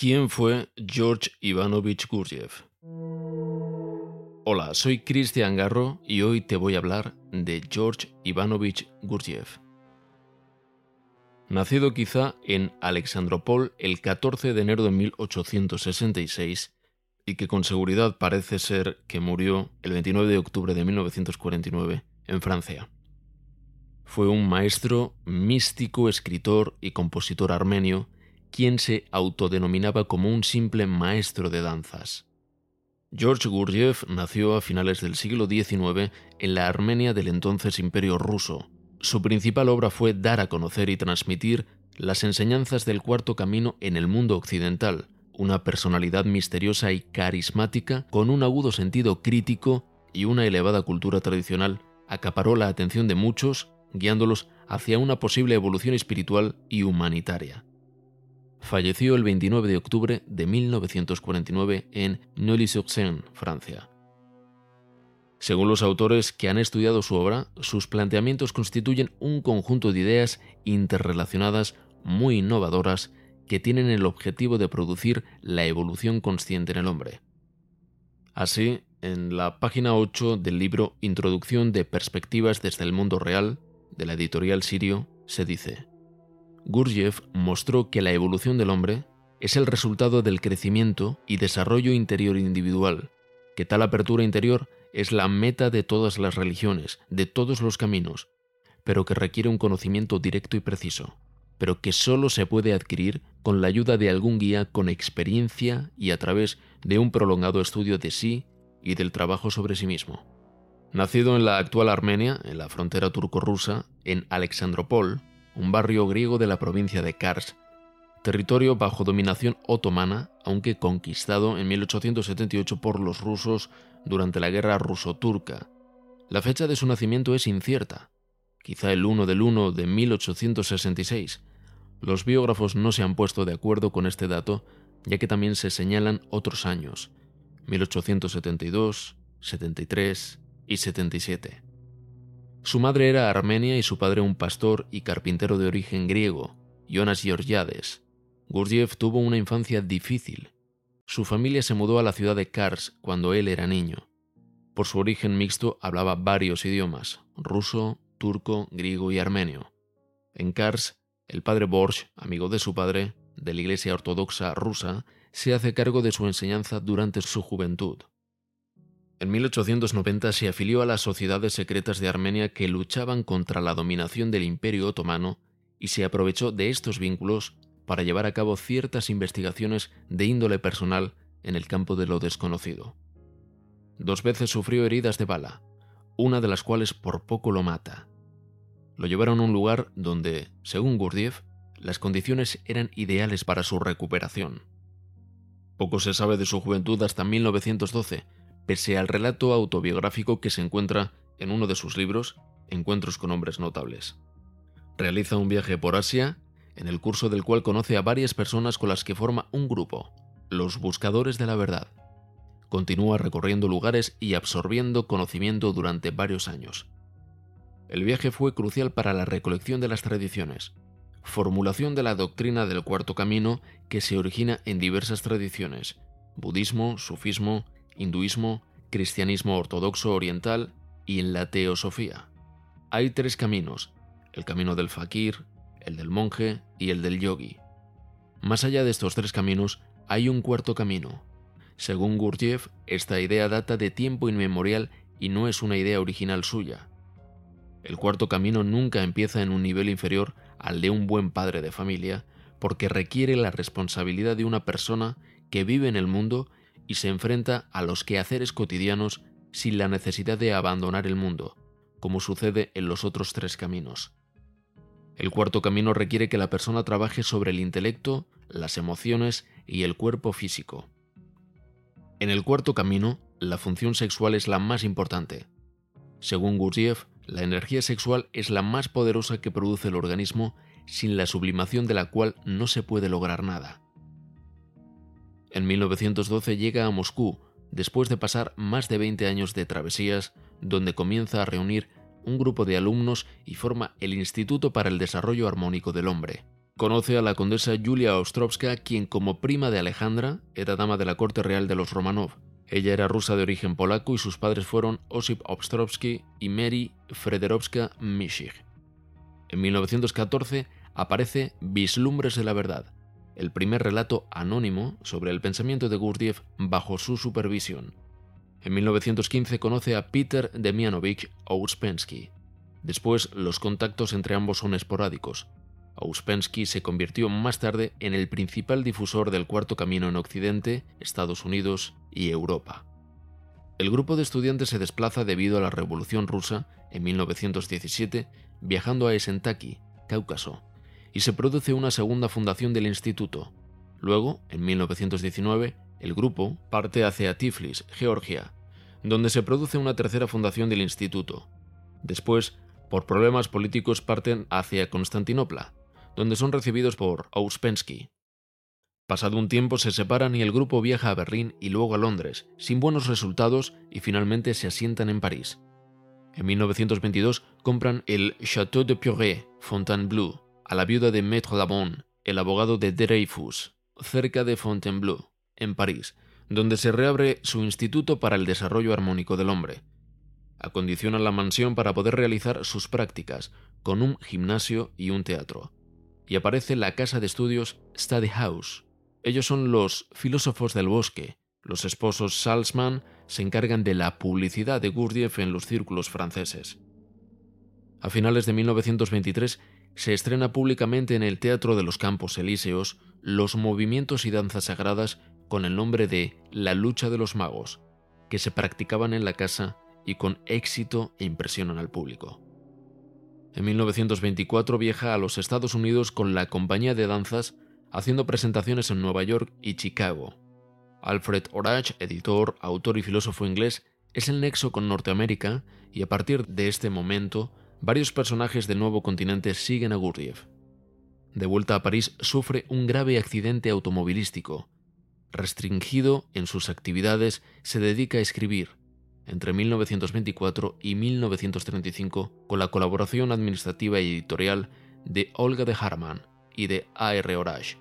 ¿Quién fue George Ivanovich Gurdjieff? Hola, soy Cristian Garro y hoy te voy a hablar de George Ivanovich Gurdjieff. Nacido quizá en Alexandropol el 14 de enero de 1866 y que con seguridad parece ser que murió el 29 de octubre de 1949 en Francia. Fue un maestro, místico, escritor y compositor armenio quien se autodenominaba como un simple maestro de danzas. George Gurdjieff nació a finales del siglo XIX en la Armenia del entonces Imperio ruso. Su principal obra fue dar a conocer y transmitir las enseñanzas del cuarto camino en el mundo occidental, una personalidad misteriosa y carismática con un agudo sentido crítico y una elevada cultura tradicional, acaparó la atención de muchos, guiándolos hacia una posible evolución espiritual y humanitaria falleció el 29 de octubre de 1949 en Neuilly-sur-Seine, Francia. Según los autores que han estudiado su obra, sus planteamientos constituyen un conjunto de ideas interrelacionadas muy innovadoras que tienen el objetivo de producir la evolución consciente en el hombre. Así, en la página 8 del libro Introducción de Perspectivas desde el Mundo Real, de la editorial Sirio, se dice, Gurdjieff mostró que la evolución del hombre es el resultado del crecimiento y desarrollo interior individual, que tal apertura interior es la meta de todas las religiones, de todos los caminos, pero que requiere un conocimiento directo y preciso, pero que solo se puede adquirir con la ayuda de algún guía con experiencia y a través de un prolongado estudio de sí y del trabajo sobre sí mismo. Nacido en la actual Armenia, en la frontera turco-rusa, en Alexandropol, un barrio griego de la provincia de Kars, territorio bajo dominación otomana, aunque conquistado en 1878 por los rusos durante la guerra ruso-turca. La fecha de su nacimiento es incierta, quizá el 1 del 1 de 1866. Los biógrafos no se han puesto de acuerdo con este dato, ya que también se señalan otros años, 1872, 73 y 77. Su madre era armenia y su padre un pastor y carpintero de origen griego, Jonas Georgiades. Gurdjieff tuvo una infancia difícil. Su familia se mudó a la ciudad de Kars cuando él era niño. Por su origen mixto hablaba varios idiomas, ruso, turco, griego y armenio. En Kars, el padre Borch, amigo de su padre, de la Iglesia Ortodoxa rusa, se hace cargo de su enseñanza durante su juventud. En 1890 se afilió a las sociedades secretas de Armenia que luchaban contra la dominación del Imperio otomano y se aprovechó de estos vínculos para llevar a cabo ciertas investigaciones de índole personal en el campo de lo desconocido. Dos veces sufrió heridas de bala, una de las cuales por poco lo mata. Lo llevaron a un lugar donde, según Gurdjieff, las condiciones eran ideales para su recuperación. Poco se sabe de su juventud hasta 1912, pese al relato autobiográfico que se encuentra en uno de sus libros, Encuentros con hombres notables. Realiza un viaje por Asia, en el curso del cual conoce a varias personas con las que forma un grupo, los Buscadores de la Verdad. Continúa recorriendo lugares y absorbiendo conocimiento durante varios años. El viaje fue crucial para la recolección de las tradiciones, formulación de la doctrina del cuarto camino que se origina en diversas tradiciones, budismo, sufismo, hinduismo, cristianismo ortodoxo oriental y en la teosofía. Hay tres caminos, el camino del fakir, el del monje y el del yogi. Más allá de estos tres caminos, hay un cuarto camino. Según Gurdjieff, esta idea data de tiempo inmemorial y no es una idea original suya. El cuarto camino nunca empieza en un nivel inferior al de un buen padre de familia, porque requiere la responsabilidad de una persona que vive en el mundo y se enfrenta a los quehaceres cotidianos sin la necesidad de abandonar el mundo, como sucede en los otros tres caminos. El cuarto camino requiere que la persona trabaje sobre el intelecto, las emociones y el cuerpo físico. En el cuarto camino, la función sexual es la más importante. Según Gurdjieff, la energía sexual es la más poderosa que produce el organismo sin la sublimación de la cual no se puede lograr nada. En 1912 llega a Moscú, después de pasar más de 20 años de travesías, donde comienza a reunir un grupo de alumnos y forma el Instituto para el Desarrollo Armónico del Hombre, conoce a la condesa Julia Ostrovska, quien como prima de Alejandra era dama de la corte real de los Romanov. Ella era rusa de origen polaco y sus padres fueron Osip Ostrovsky y Mary Frederowska Mischich. En 1914 aparece Vislumbres de la Verdad, el primer relato anónimo sobre el pensamiento de Gurdjieff bajo su supervisión. En 1915 conoce a Peter Demianovich Ouspensky. Después, los contactos entre ambos son esporádicos. Ouspensky se convirtió más tarde en el principal difusor del Cuarto Camino en Occidente, Estados Unidos y Europa. El grupo de estudiantes se desplaza debido a la Revolución rusa en 1917, viajando a Esentaki, Cáucaso, y se produce una segunda fundación del instituto. Luego, en 1919, el grupo parte hacia Tiflis, Georgia, donde se produce una tercera fundación del instituto. Después, por problemas políticos, parten hacia Constantinopla, donde son recibidos por Ouspensky. Pasado un tiempo se separan y el grupo viaja a Berlín y luego a Londres, sin buenos resultados, y finalmente se asientan en París. En 1922 compran el Château de Puret, Fontainebleau, a la viuda de Maître Labon, el abogado de Dreyfus, cerca de Fontainebleau, en París, donde se reabre su Instituto para el Desarrollo Armónico del Hombre. Acondicionan la mansión para poder realizar sus prácticas, con un gimnasio y un teatro. Y aparece la casa de estudios Study House. Ellos son los filósofos del bosque. Los esposos Salzman se encargan de la publicidad de Gurdjieff en los círculos franceses. A finales de 1923 se estrena públicamente en el Teatro de los Campos Elíseos los movimientos y danzas sagradas con el nombre de La lucha de los magos, que se practicaban en la casa y con éxito e impresionan al público. En 1924 viaja a los Estados Unidos con la compañía de danzas haciendo presentaciones en Nueva York y Chicago. Alfred Orage, editor, autor y filósofo inglés, es el nexo con Norteamérica y a partir de este momento varios personajes del nuevo continente siguen a Gurdjieff. De vuelta a París, sufre un grave accidente automovilístico. Restringido en sus actividades, se dedica a escribir, entre 1924 y 1935, con la colaboración administrativa y editorial de Olga de Harman y de A.R. Orage.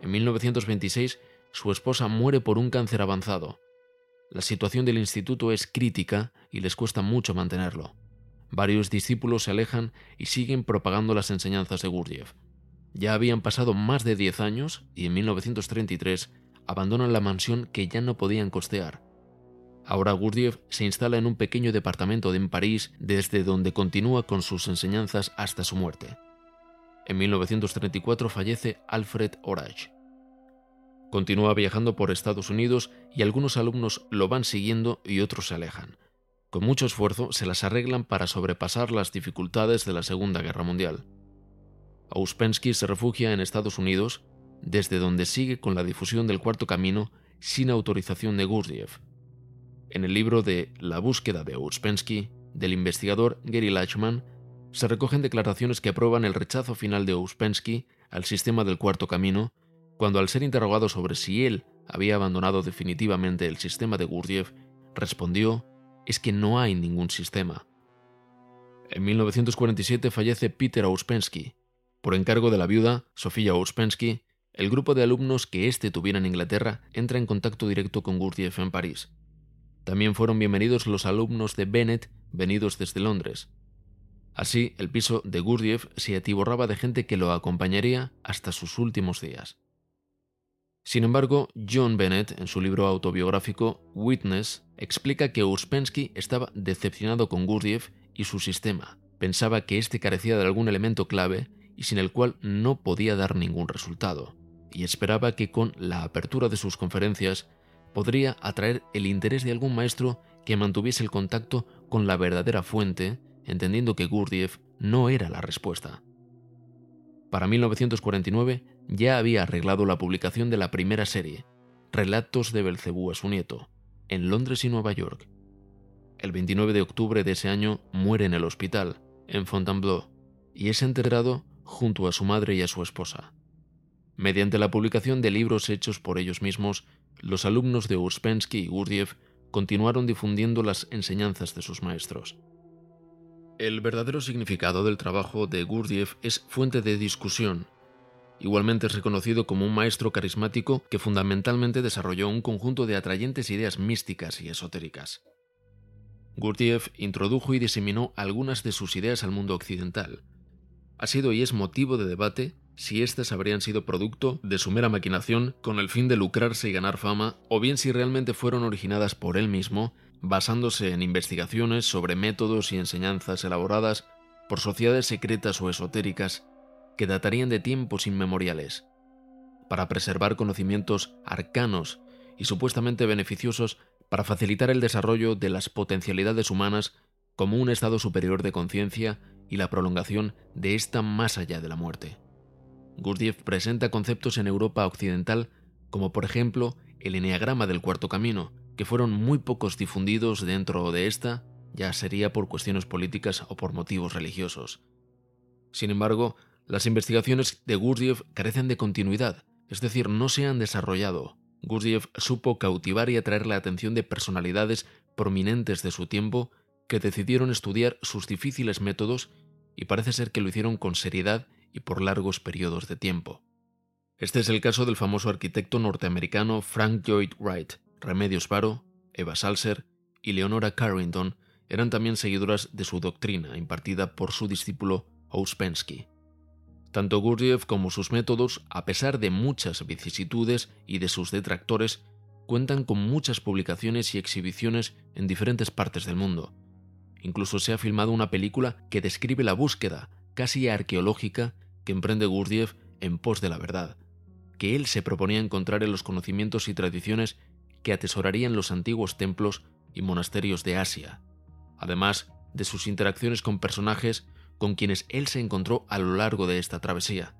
En 1926, su esposa muere por un cáncer avanzado. La situación del instituto es crítica y les cuesta mucho mantenerlo. Varios discípulos se alejan y siguen propagando las enseñanzas de Gurdjieff. Ya habían pasado más de 10 años y en 1933 abandonan la mansión que ya no podían costear. Ahora Gurdjieff se instala en un pequeño departamento en París desde donde continúa con sus enseñanzas hasta su muerte. En 1934 fallece Alfred Orage. Continúa viajando por Estados Unidos y algunos alumnos lo van siguiendo y otros se alejan. Con mucho esfuerzo se las arreglan para sobrepasar las dificultades de la Segunda Guerra Mundial. Ouspensky se refugia en Estados Unidos, desde donde sigue con la difusión del Cuarto Camino sin autorización de Gurdjieff. En el libro de La búsqueda de Ouspensky, del investigador Gary Lachman, se recogen declaraciones que aprueban el rechazo final de Ouspensky al sistema del Cuarto Camino, cuando al ser interrogado sobre si él había abandonado definitivamente el sistema de Gurdjieff, respondió es que no hay ningún sistema. En 1947 fallece Peter Ouspensky. Por encargo de la viuda, Sofía Ouspensky, el grupo de alumnos que éste tuviera en Inglaterra entra en contacto directo con Gurdjieff en París. También fueron bienvenidos los alumnos de Bennett venidos desde Londres. Así, el piso de Gurdjieff se atiborraba de gente que lo acompañaría hasta sus últimos días. Sin embargo, John Bennett, en su libro autobiográfico Witness, explica que Ouspensky estaba decepcionado con Gurdjieff y su sistema. Pensaba que éste carecía de algún elemento clave y sin el cual no podía dar ningún resultado, y esperaba que con la apertura de sus conferencias podría atraer el interés de algún maestro que mantuviese el contacto con la verdadera fuente, entendiendo que Gurdjieff no era la respuesta. Para 1949 ya había arreglado la publicación de la primera serie, Relatos de Belcebú a su nieto, en Londres y Nueva York. El 29 de octubre de ese año muere en el hospital, en Fontainebleau, y es enterrado junto a su madre y a su esposa. Mediante la publicación de libros hechos por ellos mismos, los alumnos de Uspensky y Gurdjieff continuaron difundiendo las enseñanzas de sus maestros. El verdadero significado del trabajo de Gurdjieff es fuente de discusión Igualmente es reconocido como un maestro carismático que fundamentalmente desarrolló un conjunto de atrayentes ideas místicas y esotéricas. Gurdjieff introdujo y diseminó algunas de sus ideas al mundo occidental. Ha sido y es motivo de debate si éstas habrían sido producto de su mera maquinación con el fin de lucrarse y ganar fama, o bien si realmente fueron originadas por él mismo, basándose en investigaciones sobre métodos y enseñanzas elaboradas por sociedades secretas o esotéricas que datarían de tiempos inmemoriales, para preservar conocimientos arcanos y supuestamente beneficiosos para facilitar el desarrollo de las potencialidades humanas como un estado superior de conciencia y la prolongación de esta más allá de la muerte. Gurdjieff presenta conceptos en Europa occidental como por ejemplo el eneagrama del cuarto camino, que fueron muy pocos difundidos dentro de esta, ya sería por cuestiones políticas o por motivos religiosos. Sin embargo, las investigaciones de Gurdjieff carecen de continuidad, es decir, no se han desarrollado. Gurdjieff supo cautivar y atraer la atención de personalidades prominentes de su tiempo que decidieron estudiar sus difíciles métodos y parece ser que lo hicieron con seriedad y por largos periodos de tiempo. Este es el caso del famoso arquitecto norteamericano Frank Lloyd Wright. Remedios Varo, Eva Salser y Leonora Carrington eran también seguidoras de su doctrina impartida por su discípulo Ouspensky. Tanto Gurdjieff como sus métodos, a pesar de muchas vicisitudes y de sus detractores, cuentan con muchas publicaciones y exhibiciones en diferentes partes del mundo. Incluso se ha filmado una película que describe la búsqueda, casi arqueológica, que emprende Gurdjieff en pos de la verdad, que él se proponía encontrar en los conocimientos y tradiciones que atesorarían los antiguos templos y monasterios de Asia, además de sus interacciones con personajes con quienes él se encontró a lo largo de esta travesía.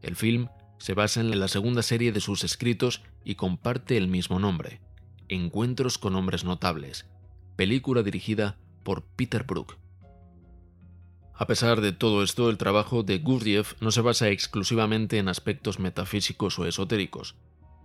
El film se basa en la segunda serie de sus escritos y comparte el mismo nombre, Encuentros con hombres notables, película dirigida por Peter Brook. A pesar de todo esto, el trabajo de Gurdjieff no se basa exclusivamente en aspectos metafísicos o esotéricos.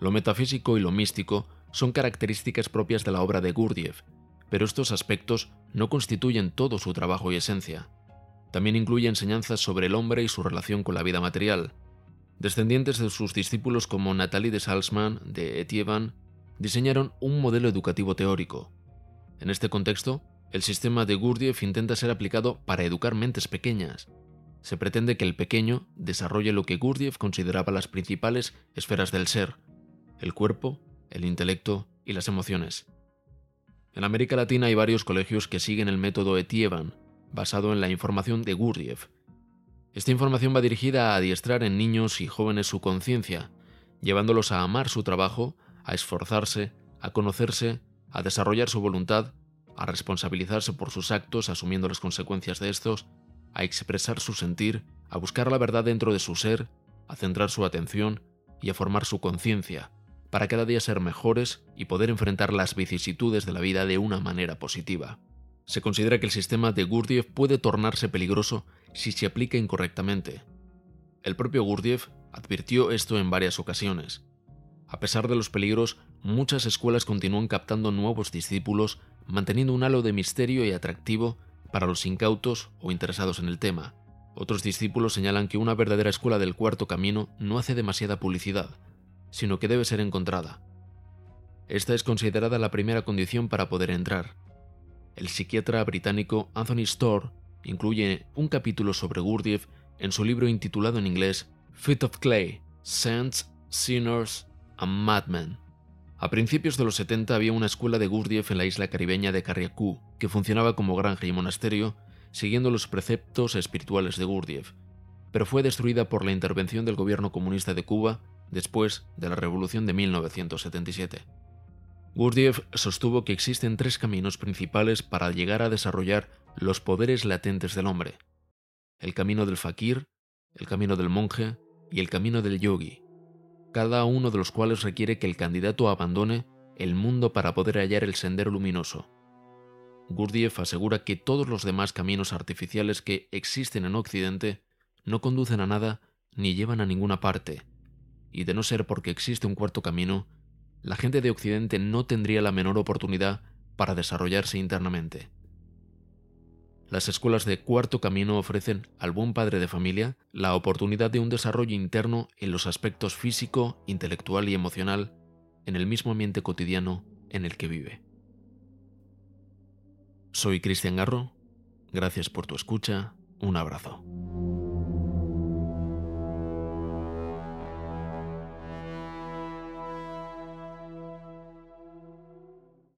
Lo metafísico y lo místico son características propias de la obra de Gurdjieff, pero estos aspectos no constituyen todo su trabajo y esencia. También incluye enseñanzas sobre el hombre y su relación con la vida material. Descendientes de sus discípulos como Nathalie de Salzman de Etievan diseñaron un modelo educativo teórico. En este contexto, el sistema de Gurdjieff intenta ser aplicado para educar mentes pequeñas. Se pretende que el pequeño desarrolle lo que Gurdjieff consideraba las principales esferas del ser, el cuerpo, el intelecto y las emociones. En América Latina hay varios colegios que siguen el método Etievan, basado en la información de Gurdjieff. Esta información va dirigida a adiestrar en niños y jóvenes su conciencia, llevándolos a amar su trabajo, a esforzarse, a conocerse, a desarrollar su voluntad, a responsabilizarse por sus actos asumiendo las consecuencias de estos, a expresar su sentir, a buscar la verdad dentro de su ser, a centrar su atención y a formar su conciencia, para cada día ser mejores y poder enfrentar las vicisitudes de la vida de una manera positiva. Se considera que el sistema de Gurdjieff puede tornarse peligroso si se aplica incorrectamente. El propio Gurdjieff advirtió esto en varias ocasiones. A pesar de los peligros, muchas escuelas continúan captando nuevos discípulos, manteniendo un halo de misterio y atractivo para los incautos o interesados en el tema. Otros discípulos señalan que una verdadera escuela del cuarto camino no hace demasiada publicidad, sino que debe ser encontrada. Esta es considerada la primera condición para poder entrar. El psiquiatra británico Anthony Storr incluye un capítulo sobre Gurdjieff en su libro intitulado en inglés Feet of Clay, Saints, Sinners and Madmen. A principios de los 70 había una escuela de Gurdjieff en la isla caribeña de Carriacou que funcionaba como granja y monasterio siguiendo los preceptos espirituales de Gurdjieff, pero fue destruida por la intervención del gobierno comunista de Cuba después de la Revolución de 1977. Gurdjieff sostuvo que existen tres caminos principales para llegar a desarrollar los poderes latentes del hombre. El camino del fakir, el camino del monje y el camino del yogi, cada uno de los cuales requiere que el candidato abandone el mundo para poder hallar el sendero luminoso. Gurdjieff asegura que todos los demás caminos artificiales que existen en Occidente no conducen a nada ni llevan a ninguna parte, y de no ser porque existe un cuarto camino, la gente de Occidente no tendría la menor oportunidad para desarrollarse internamente. las escuelas de cuarto camino ofrecen al buen padre de familia la oportunidad de un desarrollo interno en los aspectos físico, intelectual y emocional en el mismo ambiente cotidiano en el que vive. Soy Cristian Garro, gracias por tu escucha, un abrazo.